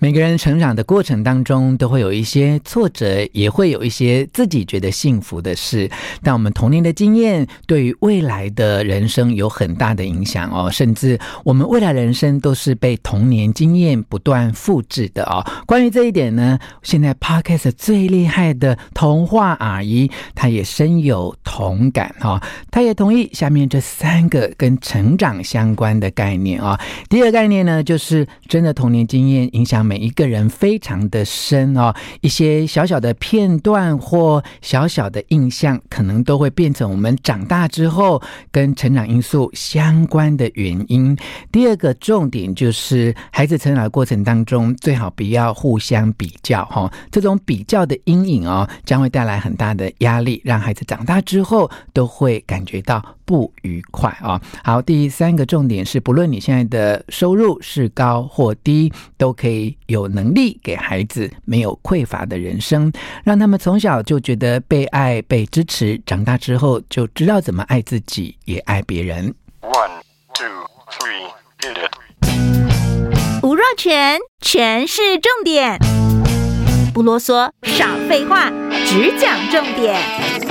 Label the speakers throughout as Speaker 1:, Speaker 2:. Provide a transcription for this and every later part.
Speaker 1: 每个人成长的过程当中，都会有一些挫折，也会有一些自己觉得幸福的事。但我们童年的经验，对于未来的人生有很大的影响哦。甚至我们未来人生都是被童年经验不断复制的哦。关于这一点呢，现在 Podcast 最厉害的童话阿姨，她也深有同感哈。她也同意下面这三个跟成长相关的概念啊。第二个概念呢，就是真的童年经验影响。每一个人非常的深哦，一些小小的片段或小小的印象，可能都会变成我们长大之后跟成长因素相关的原因。第二个重点就是，孩子成长的过程当中，最好不要互相比较哈，这种比较的阴影哦，将会带来很大的压力，让孩子长大之后都会感觉到不愉快啊。好，第三个重点是，不论你现在的收入是高或低，都可以。有能力给孩子没有匮乏的人生，让他们从小就觉得被爱、被支持，长大之后就知道怎么爱自己，也爱别人。One, two, three, hit
Speaker 2: it. 吴若全，全是重点，不啰嗦，少废话，只讲重点。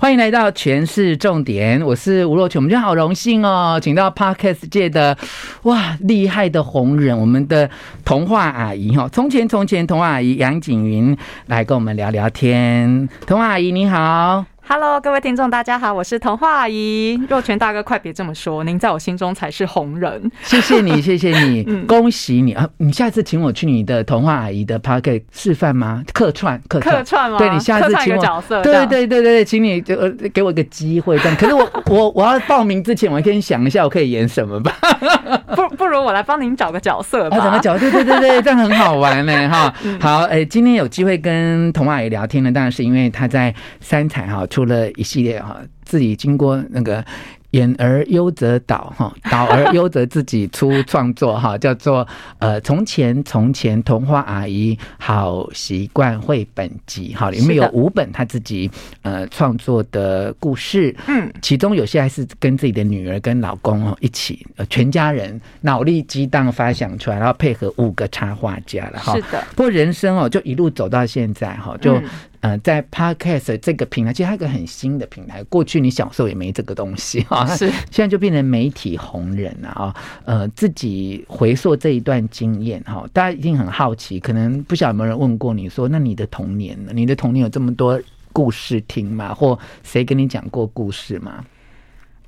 Speaker 1: 欢迎来到全市重点，我是吴若权。我们今天好荣幸哦，请到 Podcast 界的哇厉害的红人，我们的童话阿姨哈，从前从前童话阿姨杨景云来跟我们聊聊天。童话阿姨你好。
Speaker 3: Hello，各位听众，大家好，我是童话阿姨。若泉大哥，快别这么说，您在我心中才是红人。
Speaker 1: 谢谢你，谢谢你，嗯、恭喜你啊！你下次请我去你的童话阿姨的 Podcast 示范吗？客串，客串，
Speaker 3: 客串吗？
Speaker 1: 对，你下次请我角色，对对对对对，请你就给我一个机会这样。可是我 我我要报名之前，我先想一下我可以演什么吧。
Speaker 3: 不不如我来帮您找个角色吧。
Speaker 1: 找个角色，对对对对，这样很好玩呢哈。好，哎，今天有机会跟童话阿姨聊天呢，当然是因为她在三彩哈。出了一系列哈，自己经过那个。演而优则导哈，导而优则自己出创作哈，叫做呃从前从前童话阿姨好习惯绘本集哈，里面有五本他自己呃创作的故事，嗯，其中有些还是跟自己的女儿跟老公哦一起呃全家人脑力激荡发想出来，然后配合五个插画家了哈，是的。不过人生哦就一路走到现在哈，就呃在 Podcast 这个平台，其实它一个很新的平台，过去你小时候也没这个东西 哈。是，现在就变成媒体红人了啊！呃，自己回溯这一段经验哈，大家一定很好奇，可能不晓得有没有人问过你说，那你的童年呢？你的童年有这么多故事听吗？或谁跟你讲过故事吗？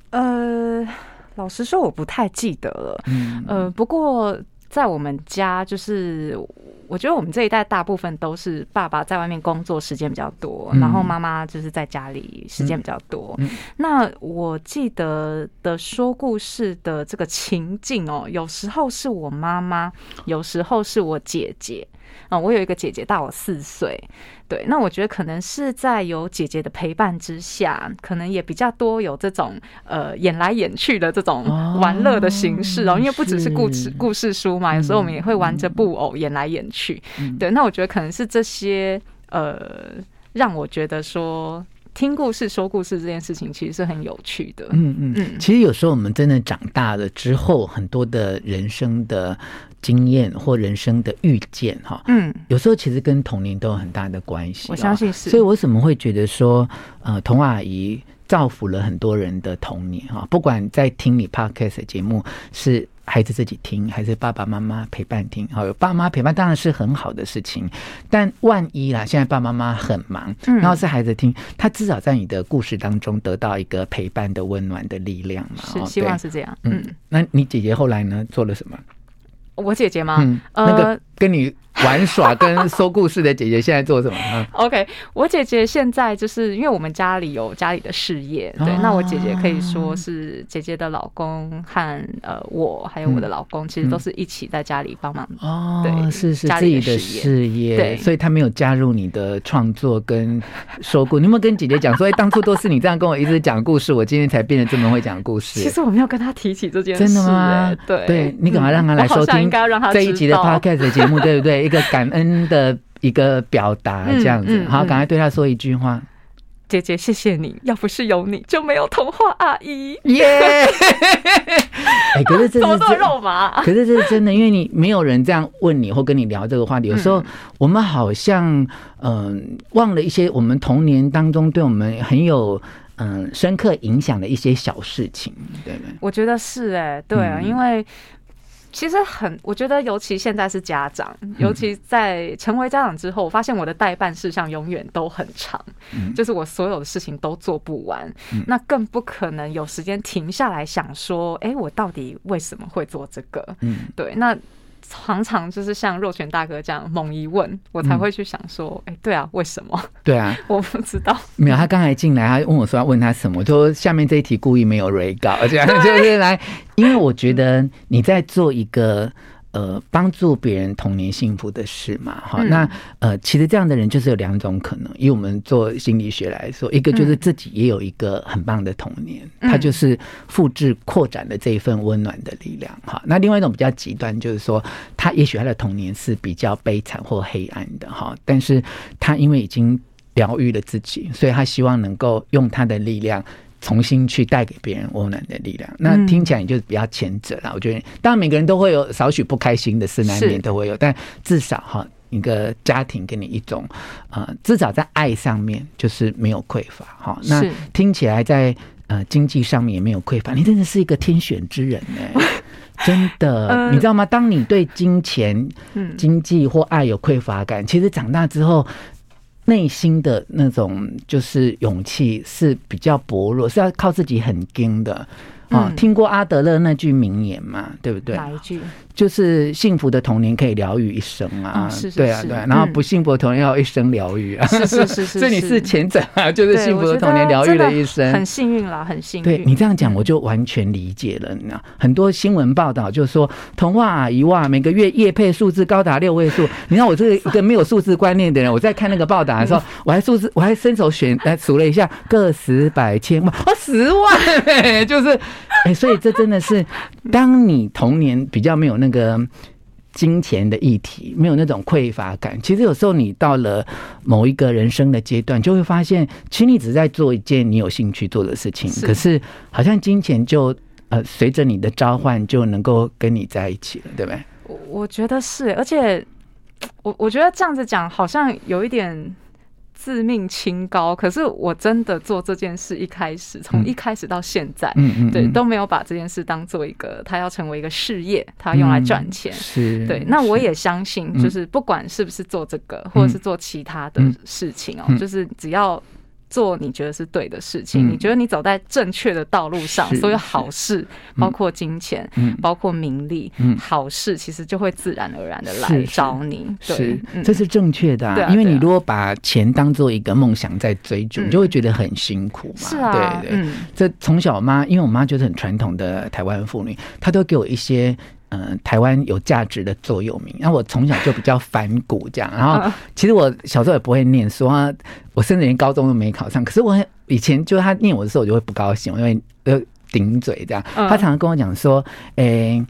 Speaker 3: 呃，老实说，我不太记得了。嗯，呃，不过在我们家就是。我觉得我们这一代大部分都是爸爸在外面工作时间比较多，嗯、然后妈妈就是在家里时间比较多。嗯嗯、那我记得的说故事的这个情境哦，有时候是我妈妈，有时候是我姐姐。啊，我有一个姐姐大我四岁，对，那我觉得可能是在有姐姐的陪伴之下，可能也比较多有这种呃演来演去的这种玩乐的形式哦，因为不只是故事故事书嘛，有时候我们也会玩着布偶演来演去，对，那我觉得可能是这些呃让我觉得说听故事说故事这件事情其实是很有趣的，嗯嗯嗯，
Speaker 1: 其实有时候我们真的长大了之后，很多的人生的。经验或人生的遇见，哈，嗯，有时候其实跟童年都有很大的关系。
Speaker 3: 我相信是，
Speaker 1: 所以我怎么会觉得说，呃，童话阿姨造福了很多人的童年，哈，不管在听你 podcast 的节目，是孩子自己听，还是爸爸妈妈陪伴听，好，有爸妈陪伴当然是很好的事情。但万一啦，现在爸爸妈妈很忙，然后是孩子听，他至少在你的故事当中得到一个陪伴的温暖的力量嘛。
Speaker 3: 是，希望是这样。
Speaker 1: 嗯，那你姐姐后来呢？做了什么？
Speaker 3: 我姐姐吗？
Speaker 1: 嗯，那个跟你。玩耍跟说故事的姐姐现在做什么？
Speaker 3: OK，我姐姐现在就是因为我们家里有家里的事业，对，那我姐姐可以说是姐姐的老公和呃我还有我的老公，其实都是一起在家里帮忙哦，对，
Speaker 1: 是是自己的事业，对，所以她没有加入你的创作跟说故事。你有没有跟姐姐讲说，哎，当初都是你这样跟我一直讲故事，我今天才变得这么会讲故事？
Speaker 3: 其实我没有跟她提起这件事，
Speaker 1: 真的吗？对，对你赶快让她来收听这一集的 Podcast 的节目，对不对？一个感恩的一个表达，这样子，好，赶快对他说一句话。
Speaker 3: 姐姐，谢谢你，要不是有你，就没有童话阿姨。
Speaker 1: 耶！哎，可是这是真
Speaker 3: 肉麻，
Speaker 1: 可是这是真的，因为你没有人这样问你或跟你聊这个话题。有时候我们好像嗯忘了一些我们童年当中对我们很有嗯深刻影响的一些小事情，对不对？
Speaker 3: 我觉得是哎，对啊，因为。其实很，我觉得尤其现在是家长，尤其在成为家长之后，我发现我的代办事项永远都很长，就是我所有的事情都做不完，那更不可能有时间停下来想说，哎，我到底为什么会做这个？嗯，对，那。常常就是像若泉大哥这样猛一问，我才会去想说，哎、欸，对啊，为什么？
Speaker 1: 对啊，
Speaker 3: 我不知道。
Speaker 1: 没有，他刚才进来，他问我说要问他什么，我说下面这一题故意没有 re 稿，这样 就是来，因为我觉得你在做一个。呃，帮助别人童年幸福的事嘛，哈、嗯，那呃，其实这样的人就是有两种可能。以我们做心理学来说，一个就是自己也有一个很棒的童年，嗯、他就是复制扩展的这一份温暖的力量，哈。那另外一种比较极端，就是说他也许他的童年是比较悲惨或黑暗的，哈，但是他因为已经疗愈了自己，所以他希望能够用他的力量。重新去带给别人温暖的力量，那听起来你就比较前者了。我觉得，当然每个人都会有少许不开心的事，难免都会有，但至少哈，一个家庭给你一种，呃，至少在爱上面就是没有匮乏哈。那听起来在呃经济上面也没有匮乏，你真的是一个天选之人呢，真的，你知道吗？当你对金钱、经济或爱有匮乏感，其实长大之后。内心的那种就是勇气是比较薄弱，是要靠自己很硬的。啊，听过阿德勒那句名言嘛？对不对？
Speaker 3: 哪一句？
Speaker 1: 就是幸福的童年可以疗愈一生啊！是是，对啊，对。然后不幸福的童年要一生疗愈啊！是是是是。所以你是前者啊，就是幸福的童年疗愈了一生，
Speaker 3: 很幸运啦，很幸运。
Speaker 1: 对你这样讲，我就完全理解了。你知道，很多新闻报道就是说，童话阿姨哇，每个月业配数字高达六位数。你看我这个一个没有数字观念的人，我在看那个报道的时候，我还数字，我还伸手选来数了一下，个十百千万，哦，十万，就是。哎、欸，所以这真的是，当你童年比较没有那个金钱的议题，没有那种匮乏感，其实有时候你到了某一个人生的阶段，就会发现，其实你只在做一件你有兴趣做的事情，是可是好像金钱就呃随着你的召唤就能够跟你在一起了，对不对？
Speaker 3: 我我觉得是，而且我我觉得这样子讲好像有一点。自命清高，可是我真的做这件事，一开始从一开始到现在，嗯嗯，对，都没有把这件事当做一个，他要成为一个事业，他用来赚钱，是对。那我也相信，就是不管是不是做这个，或者是做其他的事情哦，就是只要。做你觉得是对的事情，你觉得你走在正确的道路上，所有好事，包括金钱，包括名利，好事其实就会自然而然的来找你。对，
Speaker 1: 这是正确的啊。因为你如果把钱当做一个梦想在追逐，你就会觉得很辛苦嘛。是啊，对对。这从小我妈，因为我妈就是很传统的台湾妇女，她都给我一些。嗯、呃，台湾有价值的座右铭。然后我从小就比较反骨，这样。然后其实我小时候也不会念书啊，我甚至连高中都没考上。可是我以前就他念我的时候，我就会不高兴，因为呃顶嘴这样。他常常跟我讲说，诶、欸，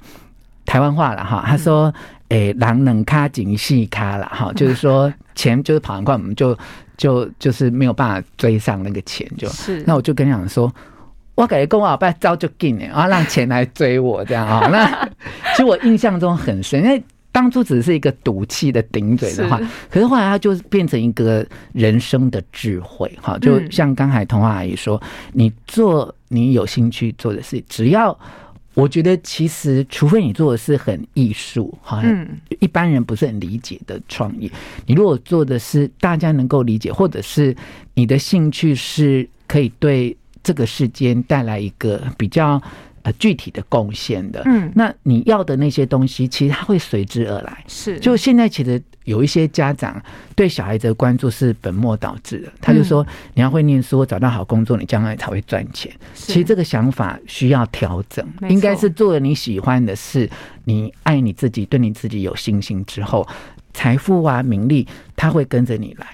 Speaker 1: 台湾话了哈，他说，诶、欸，狼能卡紧细卡了哈，就是说钱就是跑很快，我们就就就是没有办法追上那个钱，就是。那我就跟你讲说。我感觉跟我老爸早就进了，然后让钱来追我这样啊。那其实我印象中很深，因为当初只是一个赌气的顶嘴的话，可是后来他就变成一个人生的智慧哈。就像刚才童话阿姨说，你做你有兴趣做的事，只要我觉得其实，除非你做的是很艺术哈，一般人不是很理解的创意，你如果做的是大家能够理解，或者是你的兴趣是可以对。这个世间带来一个比较呃具体的贡献的，嗯，那你要的那些东西，其实它会随之而来。是，就现在其实有一些家长对小孩子的关注是本末倒置的，他就说你要会念书，找到好工作，你将来才会赚钱。其实这个想法需要调整，应该是做了你喜欢的事，你爱你自己，对你自己有信心之后，财富啊、名利，它会跟着你来。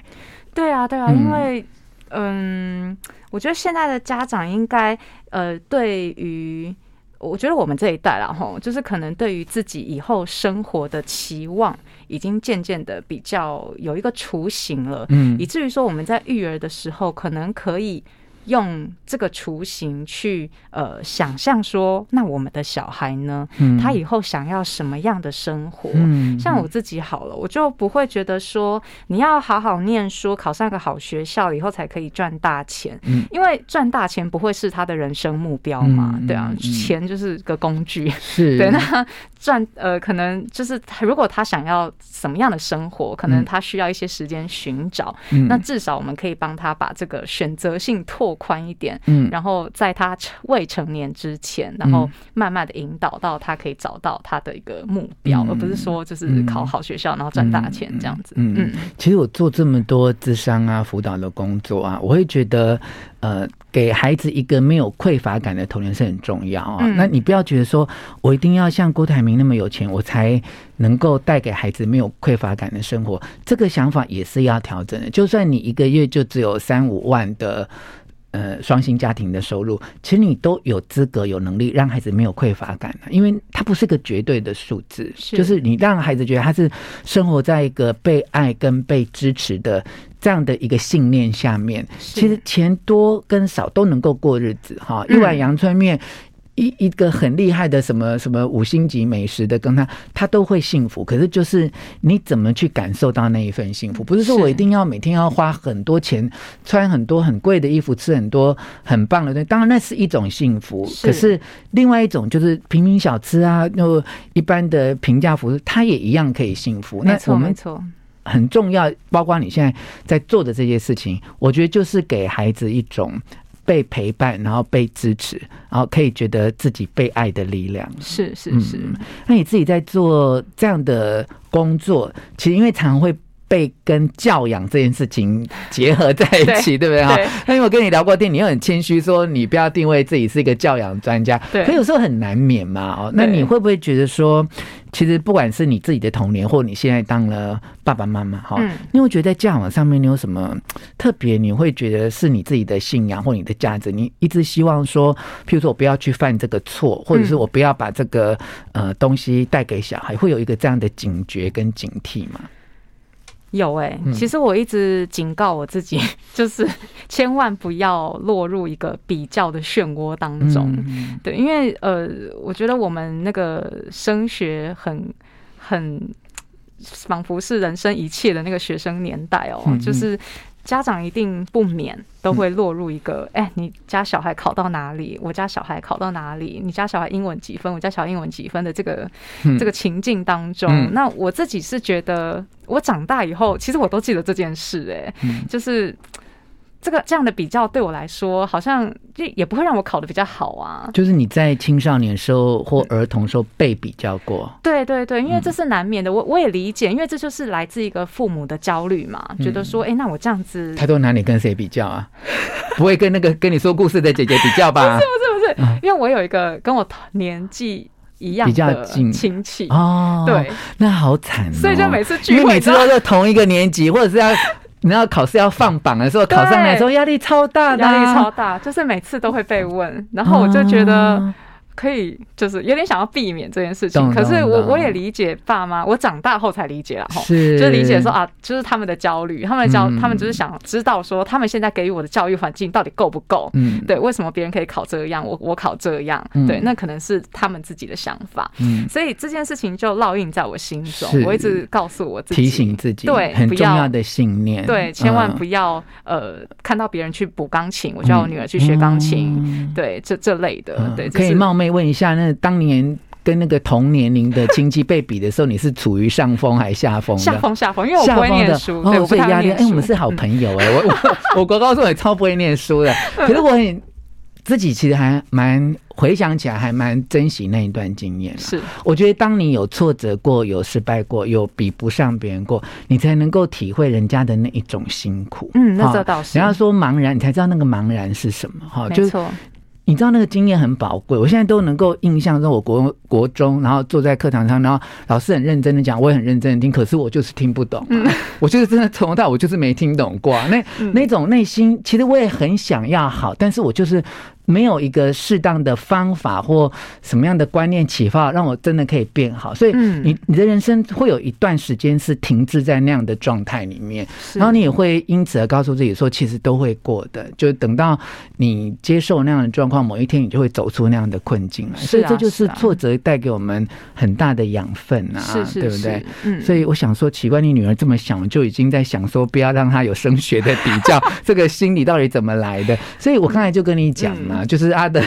Speaker 3: 对啊，对啊，因为。嗯，我觉得现在的家长应该，呃，对于我觉得我们这一代啦，吼，就是可能对于自己以后生活的期望，已经渐渐的比较有一个雏形了，嗯，以至于说我们在育儿的时候，可能可以。用这个雏形去呃想象说，那我们的小孩呢？嗯、他以后想要什么样的生活？嗯、像我自己好了，我就不会觉得说你要好好念书，考上一个好学校以后才可以赚大钱。嗯、因为赚大钱不会是他的人生目标嘛？嗯、对啊，嗯、钱就是个工具。是 对，那赚呃，可能就是如果他想要什么样的生活，可能他需要一些时间寻找。嗯、那至少我们可以帮他把这个选择性拓宽一点，嗯，然后在他未成年之前，然后慢慢的引导到他可以找到他的一个目标，嗯、而不是说就是考好学校，然后赚大钱这样子。嗯嗯，
Speaker 1: 其实我做这么多智商啊、辅导的工作啊，我会觉得，呃，给孩子一个没有匮乏感的童年是很重要啊。嗯、那你不要觉得说我一定要像郭台铭那么有钱，我才能够带给孩子没有匮乏感的生活。这个想法也是要调整的。就算你一个月就只有三五万的。呃，双薪家庭的收入，其实你都有资格、有能力让孩子没有匮乏感，因为它不是个绝对的数字，是就是你让孩子觉得他是生活在一个被爱跟被支持的这样的一个信念下面，其实钱多跟少都能够过日子哈，一碗阳春面。嗯一一个很厉害的什么什么五星级美食的，跟他他都会幸福。可是就是你怎么去感受到那一份幸福？不是说我一定要每天要花很多钱，穿很多很贵的衣服，吃很多很棒的东西。当然那是一种幸福，可是另外一种就是平民小吃啊，就一般的平价服饰，它也一样可以幸福。
Speaker 3: 没错，没错，
Speaker 1: 很重要。包括你现在在做的这些事情，我觉得就是给孩子一种。被陪伴，然后被支持，然后可以觉得自己被爱的力量。
Speaker 3: 是是是。
Speaker 1: 嗯，那你自己在做这样的工作，其实因为常会。被跟教养这件事情结合在一起，对，对不对哈？那因为我跟你聊过天，你又很谦虚说你不要定位自己是一个教养专家，对。可有时候很难免嘛，哦，那你会不会觉得说，其实不管是你自己的童年，或你现在当了爸爸妈妈，哈，嗯，你会觉得在教养上面你有什么特别？你会觉得是你自己的信仰或你的价值？你一直希望说，譬如说我不要去犯这个错，或者是我不要把这个呃东西带给小孩，会有一个这样的警觉跟警惕吗？
Speaker 3: 有哎、欸，其实我一直警告我自己，就是千万不要落入一个比较的漩涡当中。对，因为呃，我觉得我们那个升学很很仿佛是人生一切的那个学生年代哦，就是。家长一定不免都会落入一个，哎、欸，你家小孩考到哪里？我家小孩考到哪里？你家小孩英文几分？我家小孩英文几分的这个这个情境当中，那我自己是觉得，我长大以后，其实我都记得这件事，哎，就是。这个这样的比较对我来说，好像就也不会让我考的比较好啊。
Speaker 1: 就是你在青少年时候或儿童时候被比较过，
Speaker 3: 对对对，因为这是难免的。我我也理解，因为这就是来自一个父母的焦虑嘛，觉得说，哎，那我这样子，
Speaker 1: 他都拿你跟谁比较啊？不会跟那个跟你说故事的姐姐比较吧？
Speaker 3: 不是不是不是，因为我有一个跟我年纪一样比较近亲戚
Speaker 1: 哦，对，那好惨，
Speaker 3: 所以就每次聚会，
Speaker 1: 因为每次都是同一个年级，或者是要。你知道考试要放榜的时候，考上来的时候压力超大的，
Speaker 3: 压力超大，就是每次都会被问，然后我就觉得。可以，就是有点想要避免这件事情。可是我我也理解爸妈，我长大后才理解了哈，是。就理解说啊，就是他们的焦虑，他们的焦，他们只是想知道说，他们现在给予我的教育环境到底够不够？嗯，对，为什么别人可以考这样，我我考这样？对，那可能是他们自己的想法。嗯，所以这件事情就烙印在我心中。我一直告诉我自己，
Speaker 1: 提醒自己，
Speaker 3: 对，
Speaker 1: 很重要的信念，
Speaker 3: 对，千万不要呃，看到别人去补钢琴，我叫我女儿去学钢琴，对，这这类的，对，
Speaker 1: 可以冒昧问一下。那当年跟那个同年龄的亲戚被比的时候，你是处于上风还是下风？
Speaker 3: 下风下风，因为我不会念书，对，所以压力。哎，我们是好 朋友哎，我我 我国高中也超不会念书的，可是我很自己其实还蛮回想起来还蛮珍惜那一段经验。是，我觉得当你有挫折过、有失败过、有比不上别人过，你才能够体会人家的那一种辛苦。嗯，那这倒是。你要说茫然，你才知道那个茫然是什么。哈，没错。你知道那个经验很宝贵，我现在都能够印象中，我国国中，然后坐在课堂上，然后老师很认真的讲，我也很认真的听，可是我就是听不懂，嗯、我就是真的从头到尾我就是没听懂过。那那种内心，其实我也很想要好，但是我就是
Speaker 1: 没有一个适当的方法或什么样的观念启发，让我真的可以变好。所以你你的人生会有一段时间是停滞在那样的状态里面，然后你也会因此而告诉自己说，其实都会过的。就等到你接受那样的状况，某一天你就会走出那样的困境来。所以这就是挫折带给我们很大的养分啊，对不对？嗯。所以我想说，奇怪，你女儿这么想，就已经在想说，不要让她有升学的比较，这个心理到底怎么来的？所以我刚才就跟你讲嘛，就是他的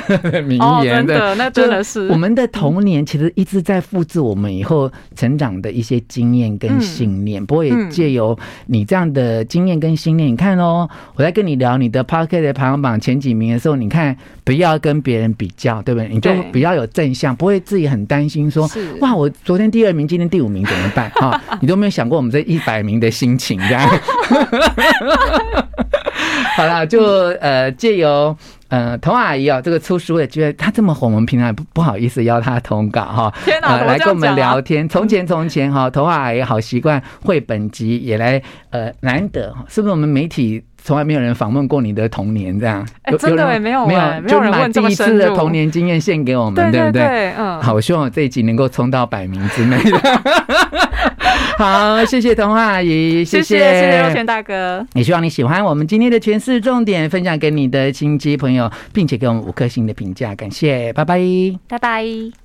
Speaker 1: 名言的，
Speaker 3: 那真的是
Speaker 1: 我们的童年其实一直在复制我们以后成长的一些经验跟信念。不过也借由你这样的经验跟信念，你看哦，我在跟你聊你的 Podcast 的排行榜前几名的时候，你看不要跟别人比较，对不对？你就比较有正向，不会自己很担心说，哇，我昨天第二名，今天第五名怎么办？哈，你都没有想过我们这一百名的心情，这样。好了，就呃借由呃童阿姨哦，这个出书的机会，她这么红，我们平常也不不好意思邀她通稿哈。
Speaker 3: 天哪，
Speaker 1: 呃，来跟我们聊天。从前从前哈，童阿姨好习惯绘本集也来呃难得，是不是我们媒体？从来没有人访问过你的童年，这样，
Speaker 3: 欸、真的没有
Speaker 1: 没有。
Speaker 3: 就把第一次的
Speaker 1: 童年经验献给我
Speaker 3: 们，
Speaker 1: 对不对？嗯，好，我希望我这一集能够冲到百名之内的。好，谢谢童话阿姨，谢谢谢
Speaker 3: 谢若泉大哥。
Speaker 1: 也希望你喜欢我们今天的全市重点，分享给你的亲戚朋友，并且给我们五颗星的评价，感谢，拜拜，
Speaker 3: 拜拜。